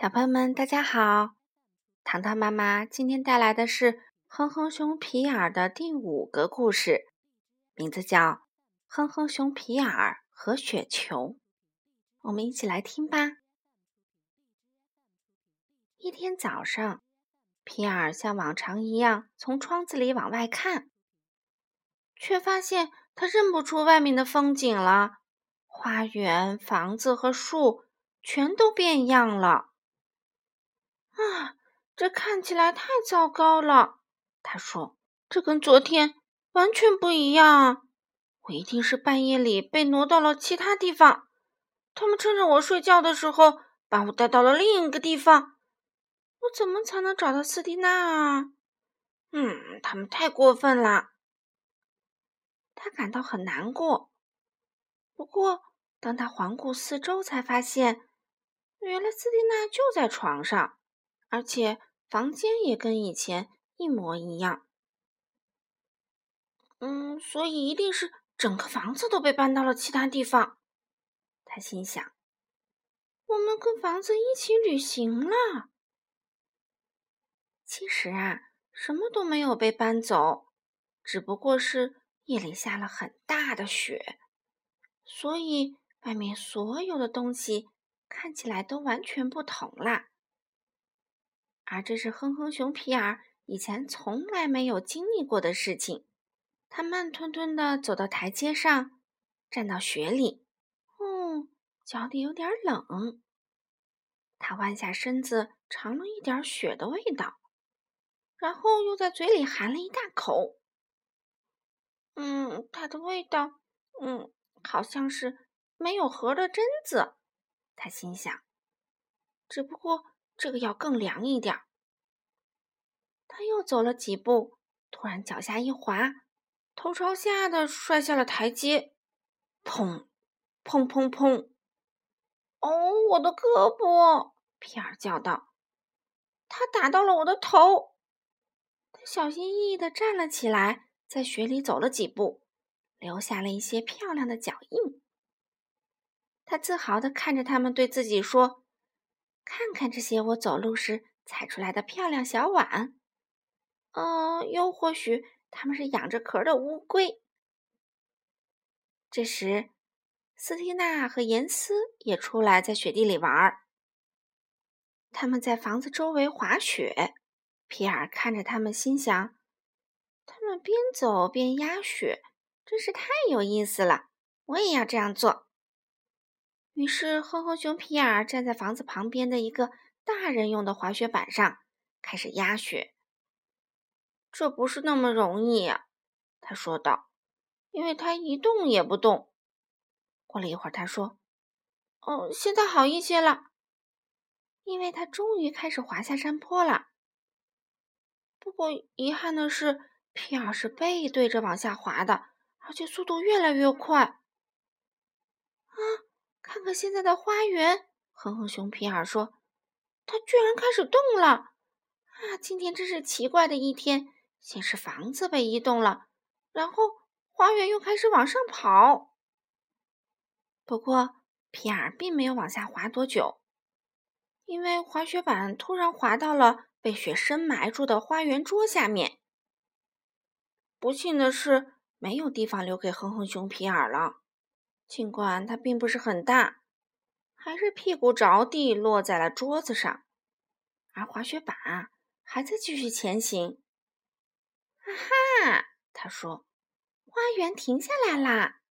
小朋友们，大家好！糖糖妈妈今天带来的是《哼哼熊皮尔》的第五个故事，名字叫《哼哼熊皮尔和雪球》。我们一起来听吧。一天早上，皮尔像往常一样从窗子里往外看，却发现他认不出外面的风景了。花园、房子和树全都变样了。啊，这看起来太糟糕了，他说：“这跟昨天完全不一样。我一定是半夜里被挪到了其他地方。他们趁着我睡觉的时候，把我带到了另一个地方。我怎么才能找到斯蒂娜啊？嗯，他们太过分了。”他感到很难过。不过，当他环顾四周，才发现，原来斯蒂娜就在床上。而且房间也跟以前一模一样，嗯，所以一定是整个房子都被搬到了其他地方。他心想：“我们跟房子一起旅行了。”其实啊，什么都没有被搬走，只不过是夜里下了很大的雪，所以外面所有的东西看起来都完全不同啦。而这是哼哼熊皮尔以前从来没有经历过的事情。他慢吞吞地走到台阶上，站到雪里。哦，脚底有点冷。他弯下身子，尝了一点雪的味道，然后又在嘴里含了一大口。嗯，它的味道，嗯，好像是没有核的榛子。他心想。只不过。这个要更凉一点。他又走了几步，突然脚下一滑，头朝下的摔下了台阶。砰！砰砰砰！哦，我的胳膊！皮尔叫道：“他打到了我的头。”他小心翼翼的站了起来，在雪里走了几步，留下了一些漂亮的脚印。他自豪的看着他们，对自己说。看看这些我走路时踩出来的漂亮小碗，嗯，又或许他们是养着壳的乌龟。这时，斯蒂娜和严斯也出来在雪地里玩儿。他们在房子周围滑雪。皮尔看着他们，心想：他们边走边压雪，真是太有意思了。我也要这样做。于是，哼哼熊皮尔站在房子旁边的一个大人用的滑雪板上，开始压雪。这不是那么容易，他说道，因为他一动也不动。过了一会儿，他说：“哦，现在好一些了，因为他终于开始滑下山坡了。不过，遗憾的是，皮尔是背对着往下滑的，而且速度越来越快。！”看看现在的花园，哼哼熊皮尔说：“它居然开始动了！啊，今天真是奇怪的一天。先是房子被移动了，然后花园又开始往上跑。不过皮尔并没有往下滑多久，因为滑雪板突然滑到了被雪深埋住的花园桌下面。不幸的是，没有地方留给哼哼熊皮尔了。”尽管它并不是很大，还是屁股着地落在了桌子上，而滑雪板还在继续前行。哈哈，他说：“花园停下来啦。”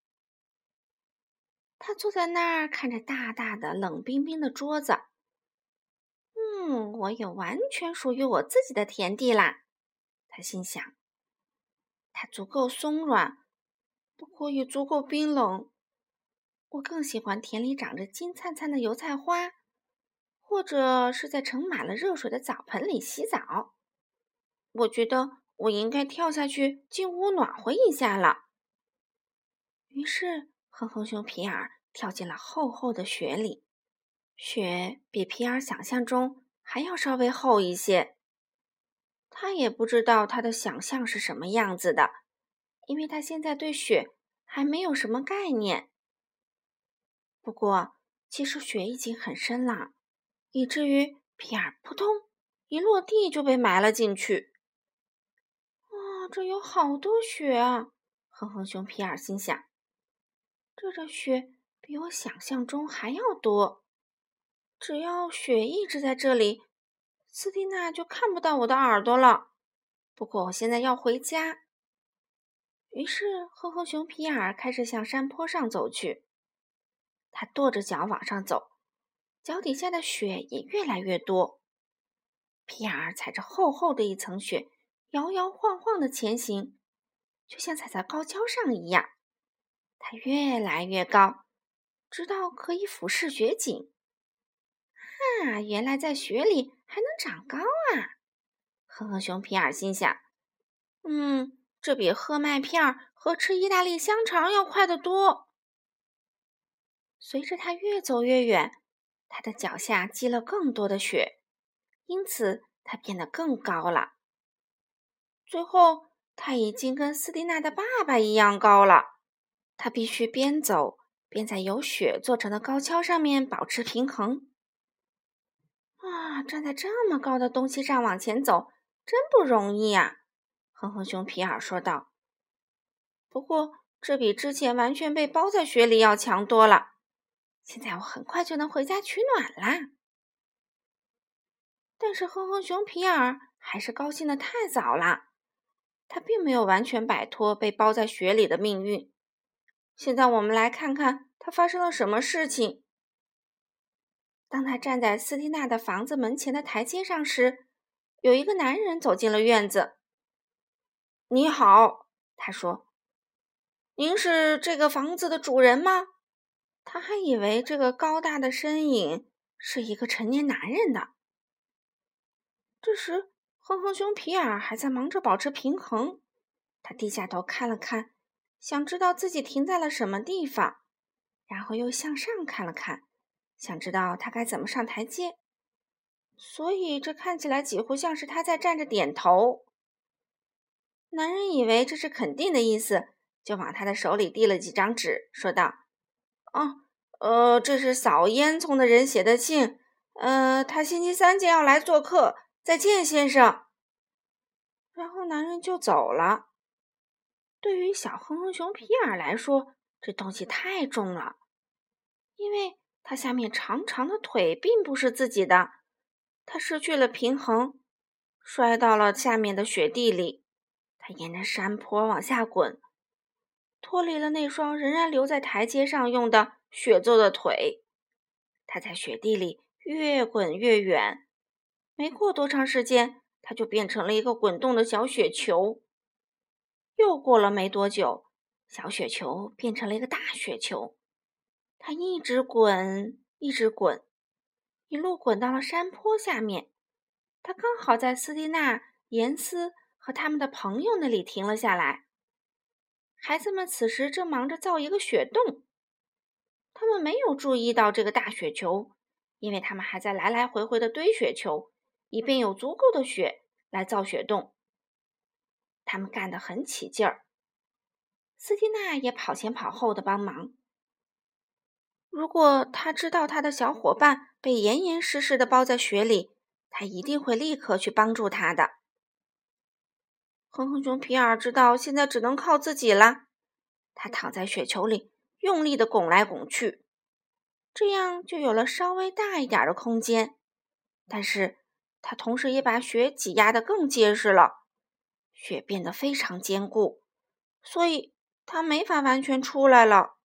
他坐在那儿看着大大的、冷冰冰的桌子。嗯，我有完全属于我自己的田地啦，他心想。它足够松软，不过也足够冰冷。我更喜欢田里长着金灿灿的油菜花，或者是在盛满了热水的澡盆里洗澡。我觉得我应该跳下去进屋暖和一下了。于是，哼哼熊皮尔跳进了厚厚的雪里，雪比皮尔想象中还要稍微厚一些。他也不知道他的想象是什么样子的，因为他现在对雪还没有什么概念。不过，其实雪已经很深了，以至于皮尔扑通一落地就被埋了进去。啊，这有好多雪啊！哼哼熊皮尔心想：“这这雪比我想象中还要多。只要雪一直在这里，斯蒂娜就看不到我的耳朵了。不过我现在要回家。”于是，哼哼熊皮尔开始向山坡上走去。他跺着脚往上走，脚底下的雪也越来越多。皮尔踩着厚厚的一层雪，摇摇晃晃的前行，就像踩在高跷上一样。他越来越高，直到可以俯视雪景。啊，原来在雪里还能长高啊！哼哼熊皮尔心想：“嗯。”这比喝麦片和吃意大利香肠要快得多。随着他越走越远，他的脚下积了更多的雪，因此他变得更高了。最后，他已经跟斯蒂娜的爸爸一样高了。他必须边走边在有雪做成的高跷上面保持平衡。啊，站在这么高的东西上往前走，真不容易啊！哼哼熊皮尔说道：“不过，这比之前完全被包在雪里要强多了。现在我很快就能回家取暖啦。”但是，哼哼熊皮尔还是高兴的太早了。他并没有完全摆脱被包在雪里的命运。现在，我们来看看他发生了什么事情。当他站在斯蒂娜的房子门前的台阶上时，有一个男人走进了院子。你好，他说：“您是这个房子的主人吗？”他还以为这个高大的身影是一个成年男人呢。这时，哼哼熊皮尔还在忙着保持平衡。他低下头看了看，想知道自己停在了什么地方，然后又向上看了看，想知道他该怎么上台阶。所以，这看起来几乎像是他在站着点头。男人以为这是肯定的意思，就往他的手里递了几张纸，说道：“哦，呃，这是扫烟囱的人写的信。呃，他星期三就要来做客。再见，先生。”然后男人就走了。对于小哼哼熊皮尔来说，这东西太重了，因为它下面长长的腿并不是自己的，他失去了平衡，摔到了下面的雪地里。他沿着山坡往下滚，脱离了那双仍然留在台阶上用的雪做的腿。他在雪地里越滚越远，没过多长时间，他就变成了一个滚动的小雪球。又过了没多久，小雪球变成了一个大雪球。他一直滚，一直滚，一路滚到了山坡下面。他刚好在斯蒂娜、严斯。和他们的朋友那里停了下来。孩子们此时正忙着造一个雪洞，他们没有注意到这个大雪球，因为他们还在来来回回的堆雪球，以便有足够的雪来造雪洞。他们干得很起劲儿，斯蒂娜也跑前跑后的帮忙。如果他知道他的小伙伴被严严实实的包在雪里，他一定会立刻去帮助他的。哼哼熊皮尔知道现在只能靠自己了，他躺在雪球里，用力的拱来拱去，这样就有了稍微大一点的空间。但是，他同时也把雪挤压的更结实了，雪变得非常坚固，所以他没法完全出来了。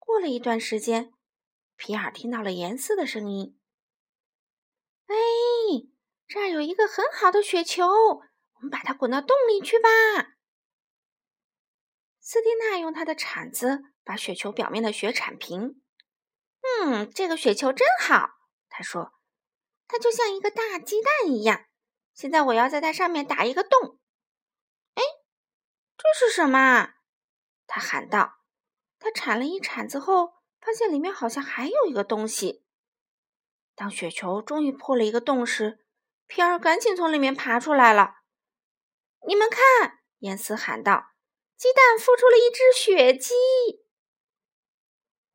过了一段时间，皮尔听到了严丝的声音：“哎，这儿有一个很好的雪球。”我们把它滚到洞里去吧。斯蒂娜用她的铲子把雪球表面的雪铲平。嗯，这个雪球真好，她说，它就像一个大鸡蛋一样。现在我要在它上面打一个洞。哎，这是什么？他喊道。他铲了一铲子后，发现里面好像还有一个东西。当雪球终于破了一个洞时，皮尔赶紧从里面爬出来了。你们看，严斯喊道：“鸡蛋孵出了一只雪鸡，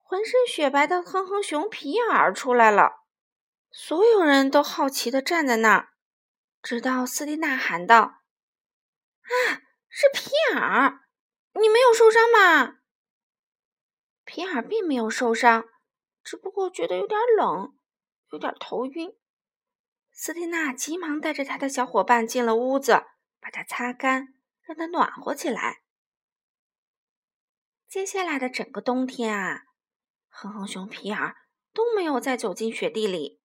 浑身雪白的哼哼熊皮尔出来了。所有人都好奇的站在那儿，直到斯蒂娜喊道：“啊，是皮尔，你没有受伤吗？”皮尔并没有受伤，只不过觉得有点冷，有点头晕。斯蒂娜急忙带着他的小伙伴进了屋子，把它擦干，让它暖和起来。接下来的整个冬天啊，哼哼熊皮尔都没有再走进雪地里。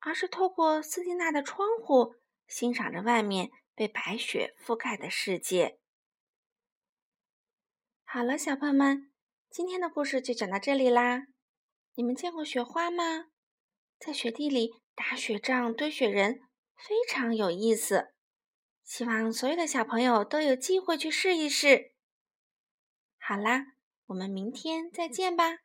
而是透过斯蒂娜的窗户，欣赏着外面被白雪覆盖的世界。好了，小朋友们，今天的故事就讲到这里啦。你们见过雪花吗？在雪地里打雪仗、堆雪人，非常有意思。希望所有的小朋友都有机会去试一试。好啦，我们明天再见吧。